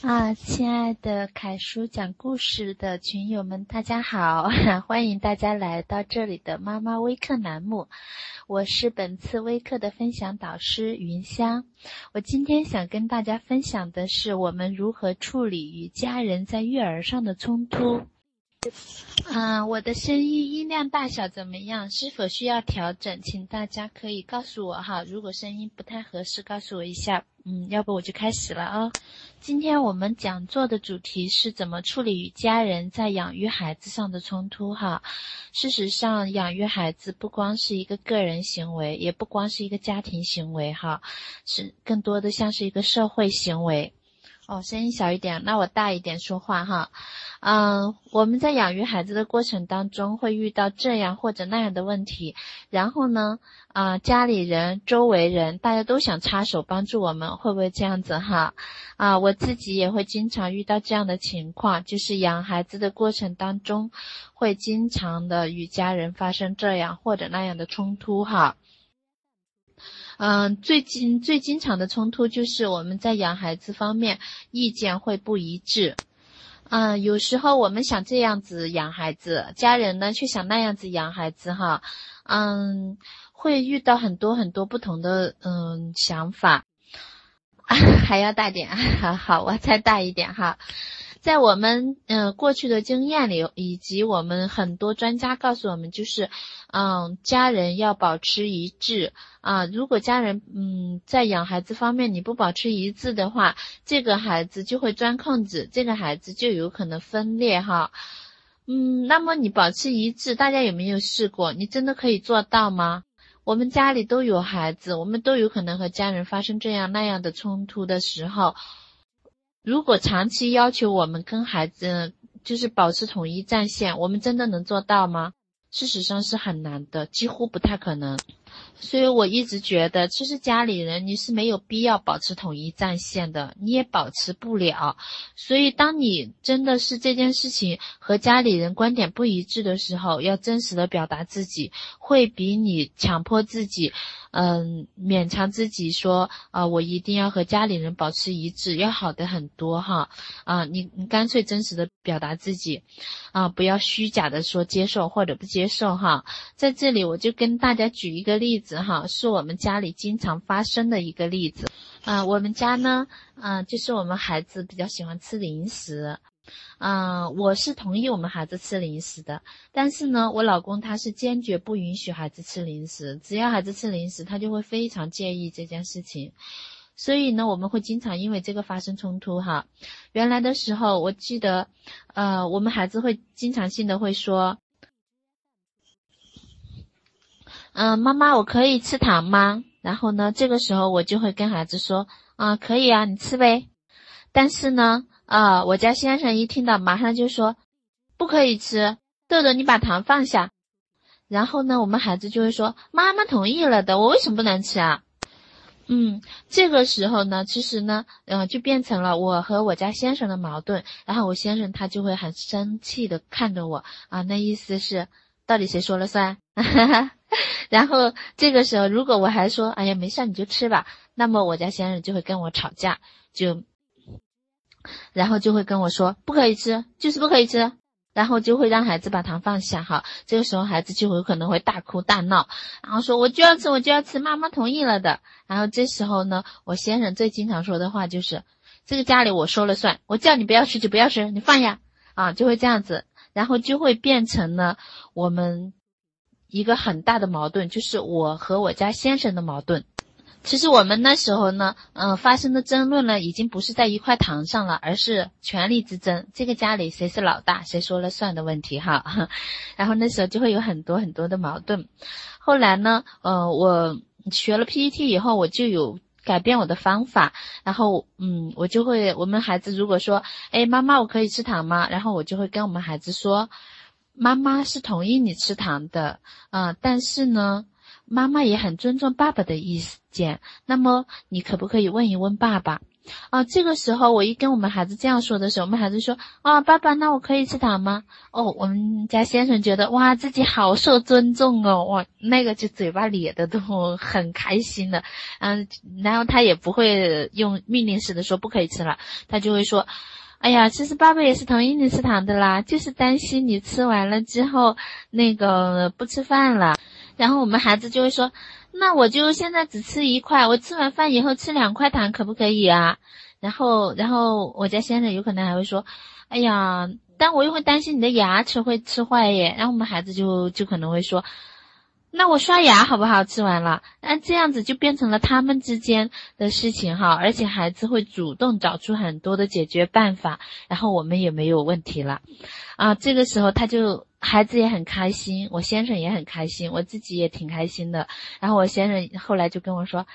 啊，亲爱的凯叔讲故事的群友们，大家好，欢迎大家来到这里的妈妈微课栏目。我是本次微课的分享导师云香。我今天想跟大家分享的是我们如何处理与家人在育儿上的冲突。嗯，我的声音音量大小怎么样？是否需要调整？请大家可以告诉我哈。如果声音不太合适，告诉我一下。嗯，要不我就开始了啊。今天我们讲座的主题是怎么处理与家人在养育孩子上的冲突哈。事实上，养育孩子不光是一个个人行为，也不光是一个家庭行为哈，是更多的像是一个社会行为。哦，声音小一点，那我大一点说话哈。嗯，我们在养育孩子的过程当中会遇到这样或者那样的问题，然后呢，啊，家里人、周围人大家都想插手帮助我们，会不会这样子哈？啊，我自己也会经常遇到这样的情况，就是养孩子的过程当中，会经常的与家人发生这样或者那样的冲突哈。嗯，最近最经常的冲突就是我们在养孩子方面意见会不一致。嗯，有时候我们想这样子养孩子，家人呢却想那样子养孩子哈。嗯，会遇到很多很多不同的嗯想法。还要大点，好，我再大一点哈。在我们嗯过去的经验里，以及我们很多专家告诉我们，就是嗯家人要保持一致啊。如果家人嗯在养孩子方面你不保持一致的话，这个孩子就会钻空子，这个孩子就有可能分裂哈。嗯，那么你保持一致，大家有没有试过？你真的可以做到吗？我们家里都有孩子，我们都有可能和家人发生这样那样的冲突的时候。如果长期要求我们跟孩子就是保持统一战线，我们真的能做到吗？事实上是很难的，几乎不太可能。所以我一直觉得，其实家里人你是没有必要保持统一战线的，你也保持不了。所以当你真的是这件事情和家里人观点不一致的时候，要真实的表达自己，会比你强迫自己。嗯，勉强自己说啊，我一定要和家里人保持一致，要好的很多哈啊，你你干脆真实的表达自己，啊，不要虚假的说接受或者不接受哈。在这里我就跟大家举一个例子哈，是我们家里经常发生的一个例子啊，我们家呢，嗯，就是我们孩子比较喜欢吃零食。嗯，我是同意我们孩子吃零食的，但是呢，我老公他是坚决不允许孩子吃零食，只要孩子吃零食，他就会非常介意这件事情，所以呢，我们会经常因为这个发生冲突哈。原来的时候，我记得，呃，我们孩子会经常性的会说，嗯，妈妈，我可以吃糖吗？然后呢，这个时候我就会跟孩子说，啊，可以啊，你吃呗。但是呢。啊，我家先生一听到，马上就说不可以吃。豆豆，你把糖放下。然后呢，我们孩子就会说妈妈同意了的，我为什么不能吃啊？嗯，这个时候呢，其实呢，嗯，就变成了我和我家先生的矛盾。然后我先生他就会很生气的看着我啊，那意思是到底谁说了算？哈 哈 然后这个时候，如果我还说哎呀没事你就吃吧，那么我家先生就会跟我吵架，就。然后就会跟我说不可以吃，就是不可以吃，然后就会让孩子把糖放下哈。这个时候孩子就有可能会大哭大闹，然后说我就要吃，我就要吃，妈妈同意了的。然后这时候呢，我先生最经常说的话就是这个家里我说了算，我叫你不要吃就不要吃，你放下啊，就会这样子，然后就会变成了我们一个很大的矛盾，就是我和我家先生的矛盾。其实我们那时候呢，嗯，发生的争论呢，已经不是在一块糖上了，而是权力之争。这个家里谁是老大，谁说了算的问题哈。然后那时候就会有很多很多的矛盾。后来呢，呃，我学了 PPT 以后，我就有改变我的方法。然后，嗯，我就会，我们孩子如果说，哎，妈妈，我可以吃糖吗？然后我就会跟我们孩子说，妈妈是同意你吃糖的，啊，但是呢。妈妈也很尊重爸爸的意见，那么你可不可以问一问爸爸啊，这个时候我一跟我们孩子这样说的时候，我们孩子说啊，爸爸，那我可以吃糖吗？哦，我们家先生觉得哇，自己好受尊重哦，哇，那个就嘴巴咧的都很开心的，嗯，然后他也不会用命令式的说不可以吃了，他就会说，哎呀，其实爸爸也是同意你吃糖的啦，就是担心你吃完了之后那个不吃饭了，然后我们孩子就会说。那我就现在只吃一块，我吃完饭以后吃两块糖可不可以啊？然后，然后我家先生有可能还会说，哎呀，但我又会担心你的牙齿会吃坏耶。然后我们孩子就就可能会说，那我刷牙好不好？吃完了，那这样子就变成了他们之间的事情哈，而且孩子会主动找出很多的解决办法，然后我们也没有问题了，啊，这个时候他就。孩子也很开心，我先生也很开心，我自己也挺开心的。然后我先生后来就跟我说：“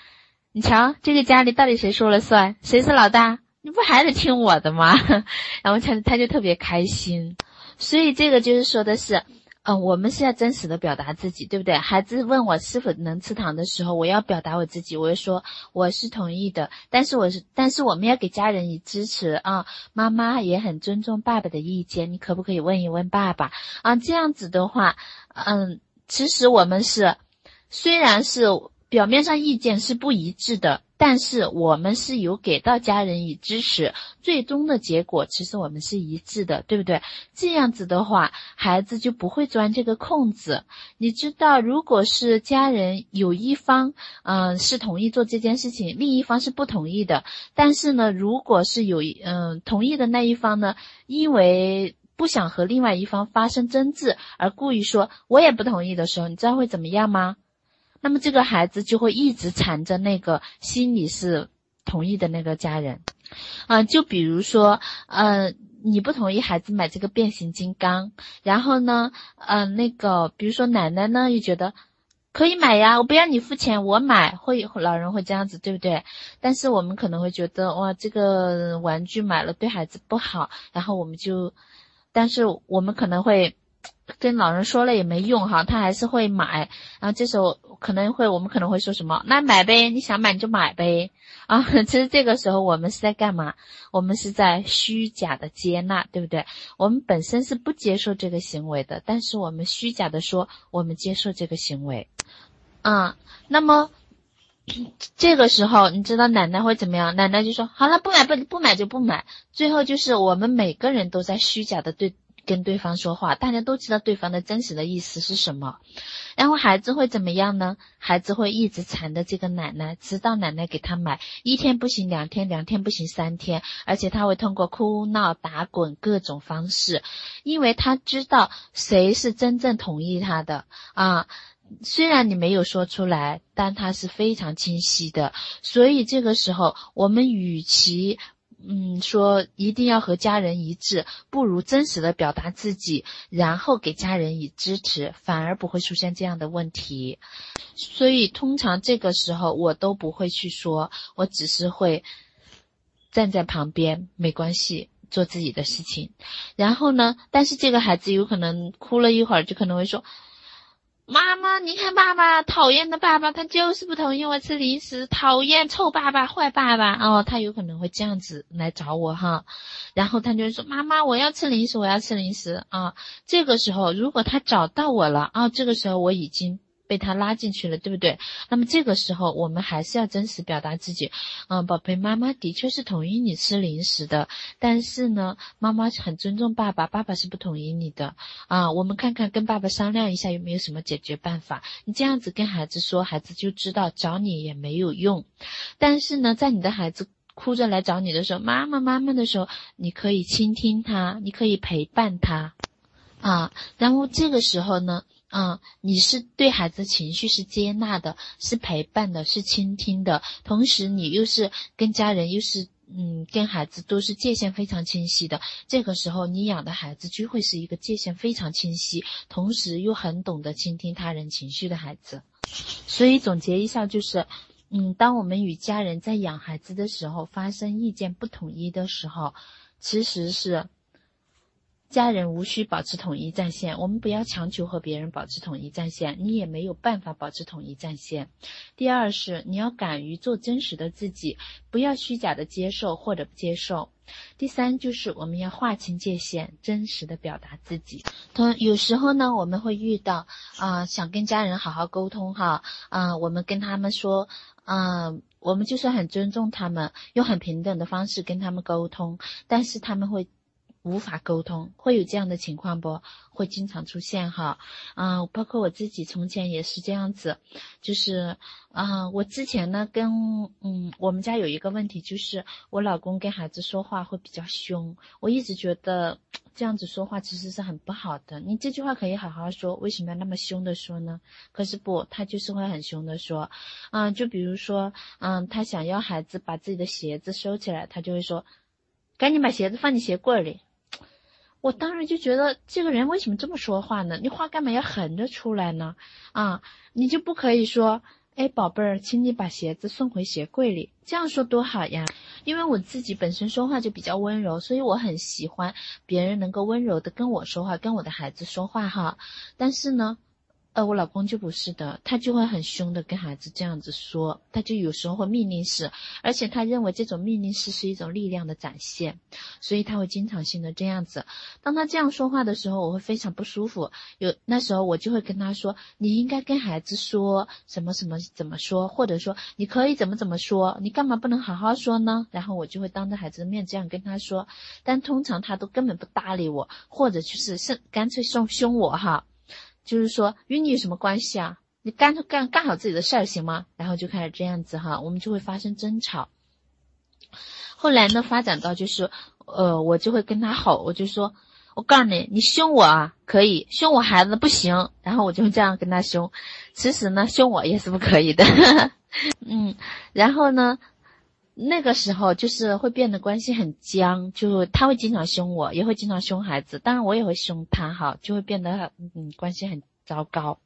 你瞧，这个家里到底谁说了算？谁是老大？你不还得听我的吗？” 然后他他就特别开心。所以这个就是说的是。嗯，我们是要真实的表达自己，对不对？孩子问我是否能吃糖的时候，我要表达我自己，我就说我是同意的，但是我是，但是我们要给家人以支持啊。妈妈也很尊重爸爸的意见，你可不可以问一问爸爸啊？这样子的话，嗯，其实我们是，虽然是表面上意见是不一致的。但是我们是有给到家人以支持，最终的结果其实我们是一致的，对不对？这样子的话，孩子就不会钻这个空子。你知道，如果是家人有一方，嗯，是同意做这件事情，另一方是不同意的。但是呢，如果是有嗯同意的那一方呢，因为不想和另外一方发生争执而故意说我也不同意的时候，你知道会怎么样吗？那么这个孩子就会一直缠着那个心里是同意的那个家人，啊，就比如说，呃，你不同意孩子买这个变形金刚，然后呢，呃，那个，比如说奶奶呢又觉得可以买呀，我不要你付钱，我买，会老人会这样子，对不对？但是我们可能会觉得，哇，这个玩具买了对孩子不好，然后我们就，但是我们可能会。跟老人说了也没用哈，他还是会买。然后这时候可能会，我们可能会说什么？那买呗，你想买你就买呗。啊，其实这个时候我们是在干嘛？我们是在虚假的接纳，对不对？我们本身是不接受这个行为的，但是我们虚假的说我们接受这个行为。啊，那么 这个时候你知道奶奶会怎么样？奶奶就说好了，不买不不买就不买。最后就是我们每个人都在虚假的对。跟对方说话，大家都知道对方的真实的意思是什么，然后孩子会怎么样呢？孩子会一直缠着这个奶奶，直到奶奶给他买，一天不行，两天，两天不行，三天，而且他会通过哭闹、打滚各种方式，因为他知道谁是真正同意他的啊。虽然你没有说出来，但他是非常清晰的。所以这个时候，我们与其。嗯，说一定要和家人一致，不如真实的表达自己，然后给家人以支持，反而不会出现这样的问题。所以通常这个时候我都不会去说，我只是会站在旁边，没关系，做自己的事情。然后呢，但是这个孩子有可能哭了一会儿，就可能会说。妈妈，你看爸爸讨厌的爸爸，他就是不同意我吃零食，讨厌臭爸爸、坏爸爸哦，他有可能会这样子来找我哈，然后他就说妈妈，我要吃零食，我要吃零食啊。这个时候，如果他找到我了啊，这个时候我已经。被他拉进去了，对不对？那么这个时候，我们还是要真实表达自己。嗯，宝贝，妈妈的确是同意你吃零食的，但是呢，妈妈很尊重爸爸，爸爸是不同意你的。啊，我们看看跟爸爸商量一下有没有什么解决办法。你这样子跟孩子说，孩子就知道找你也没有用。但是呢，在你的孩子哭着来找你的时候，妈妈妈妈的时候，你可以倾听他，你可以陪伴他。啊，然后这个时候呢？嗯，你是对孩子情绪是接纳的，是陪伴的，是倾听的，同时你又是跟家人又是嗯跟孩子都是界限非常清晰的。这个时候你养的孩子就会是一个界限非常清晰，同时又很懂得倾听他人情绪的孩子。所以总结一下就是，嗯，当我们与家人在养孩子的时候发生意见不统一的时候，其实是。家人无需保持统一战线，我们不要强求和别人保持统一战线，你也没有办法保持统一战线。第二是你要敢于做真实的自己，不要虚假的接受或者不接受。第三就是我们要划清界限，真实的表达自己。同有时候呢，我们会遇到啊，想跟家人好好沟通哈，啊，我们跟他们说，嗯，我们就是很尊重他们，用很平等的方式跟他们沟通，但是他们会。无法沟通，会有这样的情况不？会经常出现哈，嗯，包括我自己从前也是这样子，就是，啊，我之前呢跟，嗯，我们家有一个问题，就是我老公跟孩子说话会比较凶，我一直觉得这样子说话其实是很不好的。你这句话可以好好说，为什么要那么凶的说呢？可是不，他就是会很凶的说，嗯，就比如说，嗯，他想要孩子把自己的鞋子收起来，他就会说，赶紧把鞋子放进鞋柜里。我当时就觉得这个人为什么这么说话呢？你话干嘛要横着出来呢？啊，你就不可以说，哎，宝贝儿，请你把鞋子送回鞋柜里，这样说多好呀。因为我自己本身说话就比较温柔，所以我很喜欢别人能够温柔的跟我说话，跟我的孩子说话哈。但是呢。呃，我老公就不是的，他就会很凶的跟孩子这样子说，他就有时候会命令式，而且他认为这种命令式是一种力量的展现，所以他会经常性的这样子。当他这样说话的时候，我会非常不舒服。有那时候我就会跟他说，你应该跟孩子说什么什么怎么说，或者说你可以怎么怎么说，你干嘛不能好好说呢？然后我就会当着孩子的面这样跟他说，但通常他都根本不搭理我，或者就是是干脆凶凶我哈。就是说与你有什么关系啊？你干干干好自己的事儿行吗？然后就开始这样子哈，我们就会发生争吵。后来呢，发展到就是，呃，我就会跟他吼，我就说，我告诉你，你凶我啊，可以凶我孩子不行。然后我就这样跟他凶。其实呢，凶我也是不可以的。嗯，然后呢，那个时候就是会变得关系很僵，就他会经常凶我，也会经常凶孩子，当然我也会凶他哈，就会变得嗯关系很。糟糕，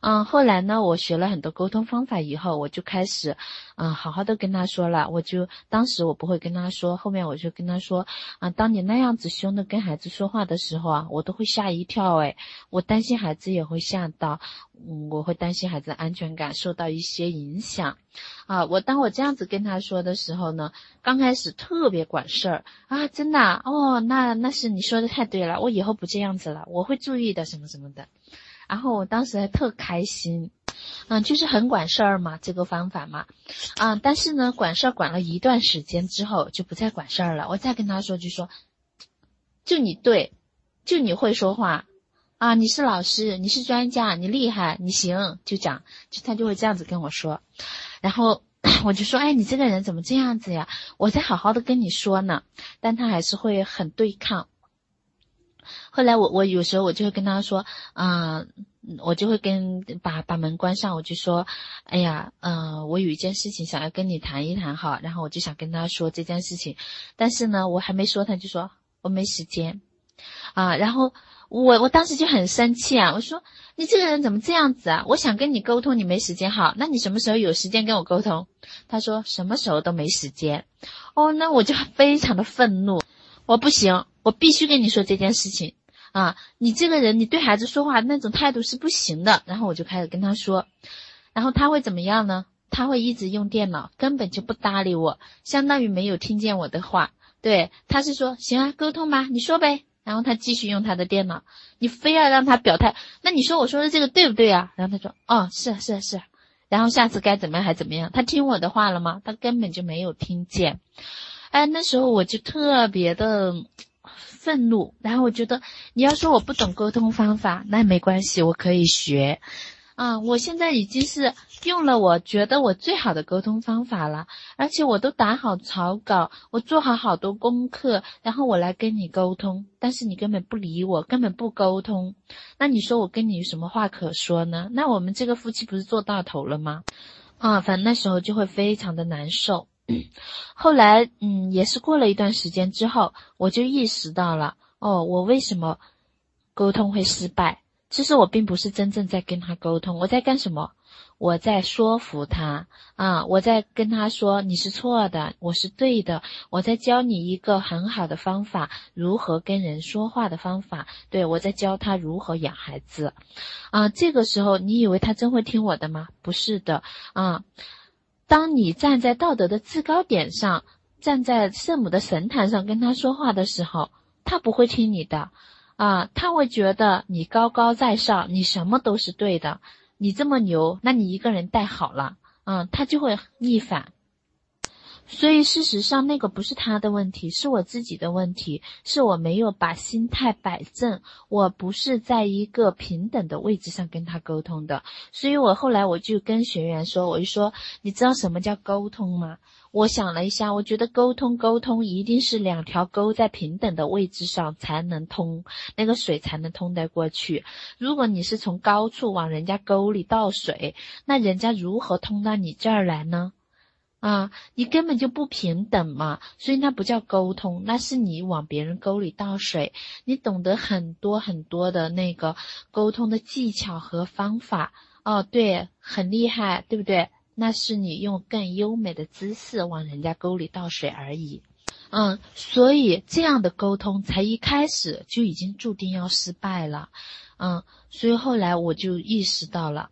嗯，后来呢，我学了很多沟通方法以后，我就开始，嗯，好好的跟他说了。我就当时我不会跟他说，后面我就跟他说，啊，当你那样子凶的跟孩子说话的时候啊，我都会吓一跳，诶，我担心孩子也会吓到，嗯，我会担心孩子安全感受到一些影响，啊，我当我这样子跟他说的时候呢，刚开始特别管事儿啊，真的哦，那那是你说的太对了，我以后不这样子了，我会注意的，什么什么的。然后我当时还特开心，嗯，就是很管事儿嘛，这个方法嘛，啊，但是呢，管事儿管了一段时间之后就不再管事儿了。我再跟他说，就说，就你对，就你会说话，啊，你是老师，你是专家，你厉害，你行，就讲，就他就会这样子跟我说，然后 我就说，哎，你这个人怎么这样子呀？我在好好的跟你说呢，但他还是会很对抗。后来我我有时候我就会跟他说，啊，我就会跟把把门关上，我就说，哎呀，嗯，我有一件事情想要跟你谈一谈哈，然后我就想跟他说这件事情，但是呢，我还没说，他就说我没时间，啊，然后我我当时就很生气啊，我说你这个人怎么这样子啊？我想跟你沟通，你没时间，好，那你什么时候有时间跟我沟通？他说什么时候都没时间，哦，那我就非常的愤怒。我不行，我必须跟你说这件事情啊！你这个人，你对孩子说话那种态度是不行的。然后我就开始跟他说，然后他会怎么样呢？他会一直用电脑，根本就不搭理我，相当于没有听见我的话。对，他是说行啊，沟通吧，你说呗。然后他继续用他的电脑，你非要让他表态，那你说我说的这个对不对啊？然后他说哦，是是是。然后下次该怎么样还怎么样？他听我的话了吗？他根本就没有听见。哎，那时候我就特别的愤怒，然后我觉得你要说我不懂沟通方法，那没关系，我可以学。啊，我现在已经是用了我觉得我最好的沟通方法了，而且我都打好草稿，我做好好多功课，然后我来跟你沟通，但是你根本不理我，根本不沟通，那你说我跟你有什么话可说呢？那我们这个夫妻不是做到头了吗？啊，反正那时候就会非常的难受。后来，嗯，也是过了一段时间之后，我就意识到了，哦，我为什么沟通会失败？其实我并不是真正在跟他沟通，我在干什么？我在说服他啊，我在跟他说你是错的，我是对的，我在教你一个很好的方法，如何跟人说话的方法。对我在教他如何养孩子，啊，这个时候你以为他真会听我的吗？不是的啊，当你站在道德的制高点上，站在圣母的神坛上跟他说话的时候，他不会听你的，啊，他会觉得你高高在上，你什么都是对的。你这么牛，那你一个人带好了，嗯，他就会逆反。所以事实上，那个不是他的问题，是我自己的问题，是我没有把心态摆正，我不是在一个平等的位置上跟他沟通的。所以我后来我就跟学员说，我就说，你知道什么叫沟通吗？我想了一下，我觉得沟通沟通一定是两条沟在平等的位置上才能通，那个水才能通得过去。如果你是从高处往人家沟里倒水，那人家如何通到你这儿来呢？啊，你根本就不平等嘛，所以那不叫沟通，那是你往别人沟里倒水。你懂得很多很多的那个沟通的技巧和方法，哦，对，很厉害，对不对？那是你用更优美的姿势往人家沟里倒水而已，嗯，所以这样的沟通才一开始就已经注定要失败了，嗯，所以后来我就意识到了，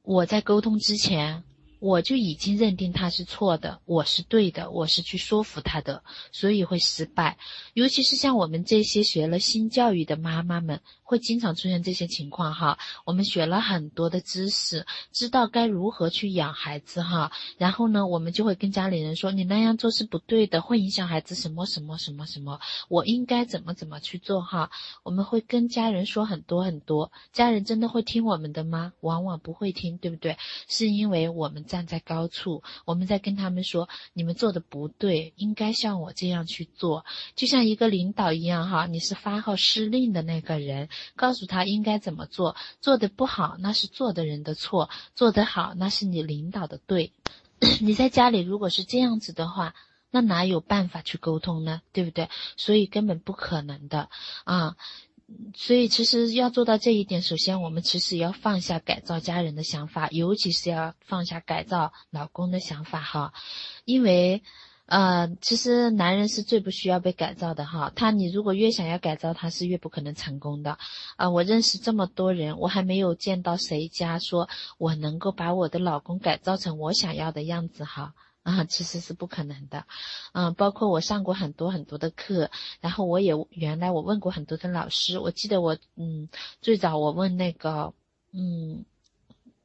我在沟通之前。我就已经认定他是错的，我是对的，我是去说服他的，所以会失败。尤其是像我们这些学了新教育的妈妈们，会经常出现这些情况哈。我们学了很多的知识，知道该如何去养孩子哈。然后呢，我们就会跟家里人说：“你那样做是不对的，会影响孩子什么什么什么什么。我应该怎么怎么去做哈？”我们会跟家人说很多很多，家人真的会听我们的吗？往往不会听，对不对？是因为我们。站在高处，我们在跟他们说：“你们做的不对，应该像我这样去做。”就像一个领导一样，哈，你是发号施令的那个人，告诉他应该怎么做。做的不好，那是做的人的错；做得好，那是你领导的对。你在家里如果是这样子的话，那哪有办法去沟通呢？对不对？所以根本不可能的啊。所以，其实要做到这一点，首先我们其实要放下改造家人的想法，尤其是要放下改造老公的想法哈。因为，呃，其实男人是最不需要被改造的哈。他，你如果越想要改造他，是越不可能成功的。啊，我认识这么多人，我还没有见到谁家说我能够把我的老公改造成我想要的样子哈。啊，其实是不可能的，嗯，包括我上过很多很多的课，然后我也原来我问过很多的老师，我记得我嗯最早我问那个嗯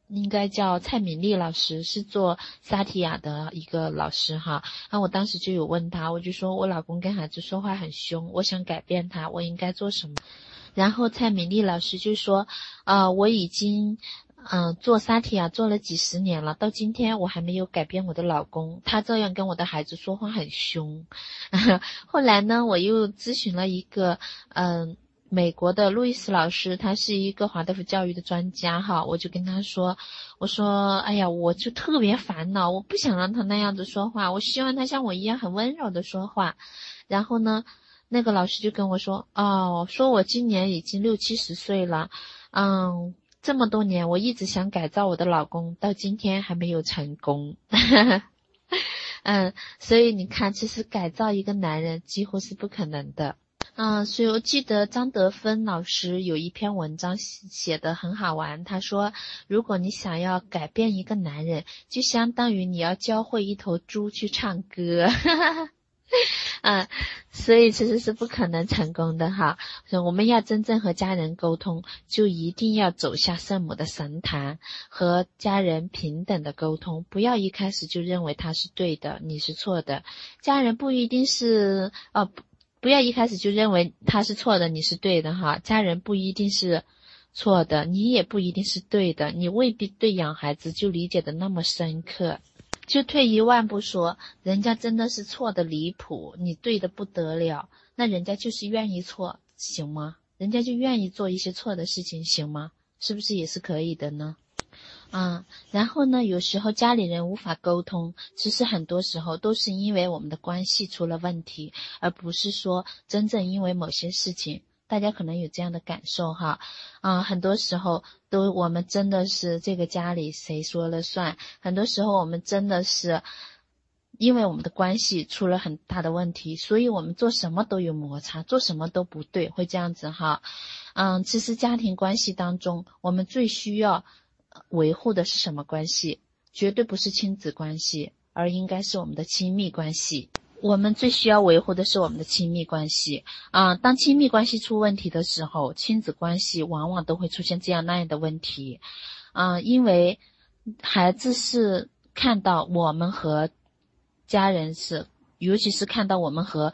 应该叫蔡敏丽老师，是做萨提亚的一个老师哈，那我当时就有问他，我就说我老公跟孩子说话很凶，我想改变他，我应该做什么？然后蔡敏丽老师就说，啊，我已经。嗯，做沙提亚做了几十年了，到今天我还没有改变我的老公，他照样跟我的孩子说话很凶。后来呢，我又咨询了一个嗯美国的路易斯老师，他是一个华德福教育的专家哈，我就跟他说，我说，哎呀，我就特别烦恼，我不想让他那样子说话，我希望他像我一样很温柔的说话。然后呢，那个老师就跟我说，哦，说我今年已经六七十岁了，嗯。这么多年，我一直想改造我的老公，到今天还没有成功。嗯，所以你看，其实改造一个男人几乎是不可能的。嗯，所以我记得张德芬老师有一篇文章写的很好玩，他说，如果你想要改变一个男人，就相当于你要教会一头猪去唱歌。嗯，所以其实是不可能成功的哈。所以我们要真正和家人沟通，就一定要走下圣母的神坛，和家人平等的沟通。不要一开始就认为他是对的，你是错的。家人不一定是哦，不要一开始就认为他是错的，你是对的哈。家人不一定是错的，你也不一定是对的。你未必对养孩子就理解的那么深刻。就退一万步说，人家真的是错的离谱，你对的不得了，那人家就是愿意错，行吗？人家就愿意做一些错的事情，行吗？是不是也是可以的呢？啊，然后呢，有时候家里人无法沟通，其实很多时候都是因为我们的关系出了问题，而不是说真正因为某些事情大家可能有这样的感受哈，啊，很多时候都我们真的是这个家里谁说了算，很多时候我们真的是，因为我们的关系出了很大的问题，所以我们做什么都有摩擦，做什么都不对，会这样子哈，嗯，其实家庭关系当中，我们最需要维护的是什么关系？绝对不是亲子关系，而应该是我们的亲密关系。我们最需要维护的是我们的亲密关系啊！当亲密关系出问题的时候，亲子关系往往都会出现这样那样的问题，啊，因为孩子是看到我们和家人是，尤其是看到我们和。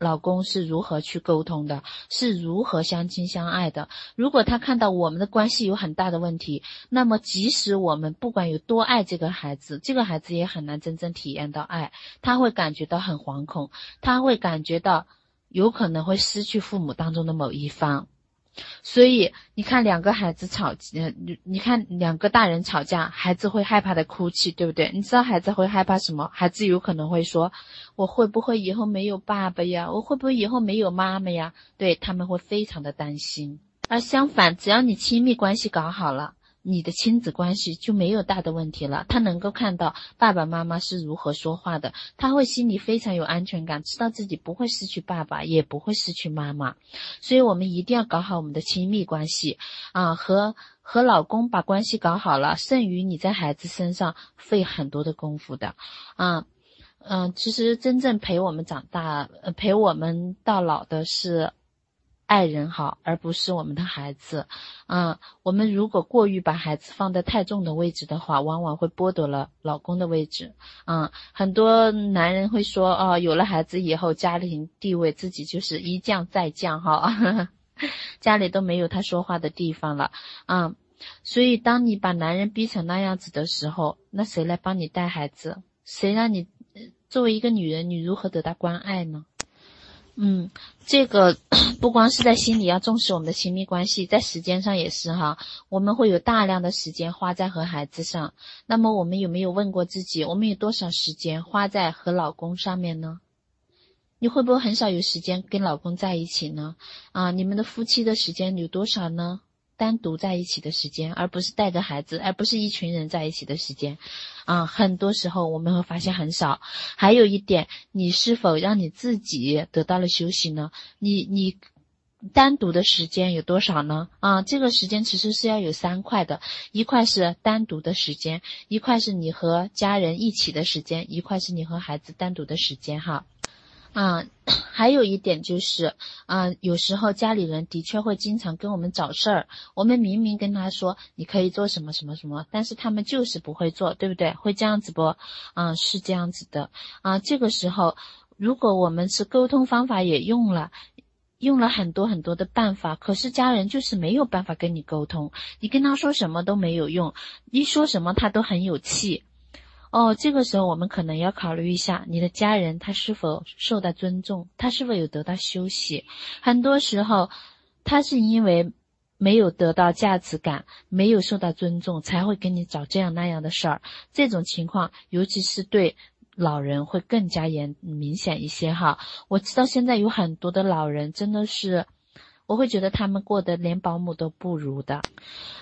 老公是如何去沟通的，是如何相亲相爱的。如果他看到我们的关系有很大的问题，那么即使我们不管有多爱这个孩子，这个孩子也很难真正体验到爱。他会感觉到很惶恐，他会感觉到有可能会失去父母当中的某一方。所以你看，两个孩子吵，你你看两个大人吵架，孩子会害怕的哭泣，对不对？你知道孩子会害怕什么？孩子有可能会说：“我会不会以后没有爸爸呀？我会不会以后没有妈妈呀？”对他们会非常的担心。而相反，只要你亲密关系搞好了。你的亲子关系就没有大的问题了。他能够看到爸爸妈妈是如何说话的，他会心里非常有安全感，知道自己不会失去爸爸，也不会失去妈妈。所以，我们一定要搞好我们的亲密关系啊！和和老公把关系搞好了，胜于你在孩子身上费很多的功夫的啊。嗯，其实真正陪我们长大、陪我们到老的是。爱人好，而不是我们的孩子，啊，我们如果过于把孩子放在太重的位置的话，往往会剥夺了老公的位置，啊，很多男人会说，哦，有了孩子以后，家庭地位自己就是一降再降，哈，家里都没有他说话的地方了，啊，所以当你把男人逼成那样子的时候，那谁来帮你带孩子？谁让你作为一个女人，你如何得到关爱呢？嗯，这个 不光是在心里要重视我们的亲密关系，在时间上也是哈。我们会有大量的时间花在和孩子上，那么我们有没有问过自己，我们有多少时间花在和老公上面呢？你会不会很少有时间跟老公在一起呢？啊，你们的夫妻的时间有多少呢？单独在一起的时间，而不是带着孩子，而不是一群人在一起的时间，啊，很多时候我们会发现很少。还有一点，你是否让你自己得到了休息呢？你你单独的时间有多少呢？啊，这个时间其实是要有三块的，一块是单独的时间，一块是你和家人一起的时间，一块是你和孩子单独的时间，哈。啊，还有一点就是，啊，有时候家里人的确会经常跟我们找事儿，我们明明跟他说你可以做什么什么什么，但是他们就是不会做，对不对？会这样子不？啊，是这样子的。啊，这个时候，如果我们是沟通方法也用了，用了很多很多的办法，可是家人就是没有办法跟你沟通，你跟他说什么都没有用，一说什么他都很有气。哦，这个时候我们可能要考虑一下，你的家人他是否受到尊重，他是否有得到休息。很多时候，他是因为没有得到价值感，没有受到尊重，才会跟你找这样那样的事儿。这种情况，尤其是对老人会更加严明显一些哈。我知道现在有很多的老人真的是，我会觉得他们过得连保姆都不如的，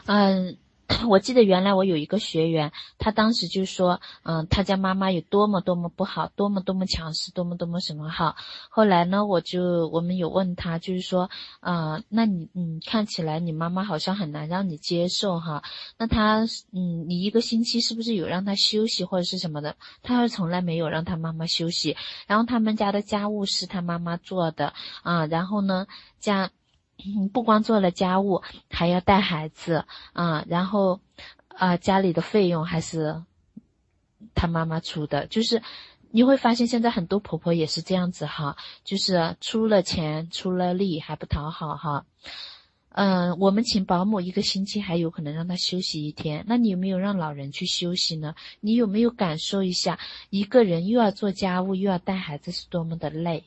嗯。我记得原来我有一个学员，他当时就说，嗯，他家妈妈有多么多么不好，多么多么强势，多么多么什么好。后来呢，我就我们有问他，就是说，啊，那你，嗯，看起来你妈妈好像很难让你接受哈。那他，嗯，你一个星期是不是有让他休息或者是什么的？他说从来没有让他妈妈休息。然后他们家的家务是他妈妈做的啊，然后呢，家。不光做了家务，还要带孩子啊，然后，啊，家里的费用还是他妈妈出的。就是你会发现，现在很多婆婆也是这样子哈，就是出了钱出了力还不讨好哈。嗯，我们请保姆一个星期，还有可能让她休息一天。那你有没有让老人去休息呢？你有没有感受一下，一个人又要做家务又要带孩子是多么的累？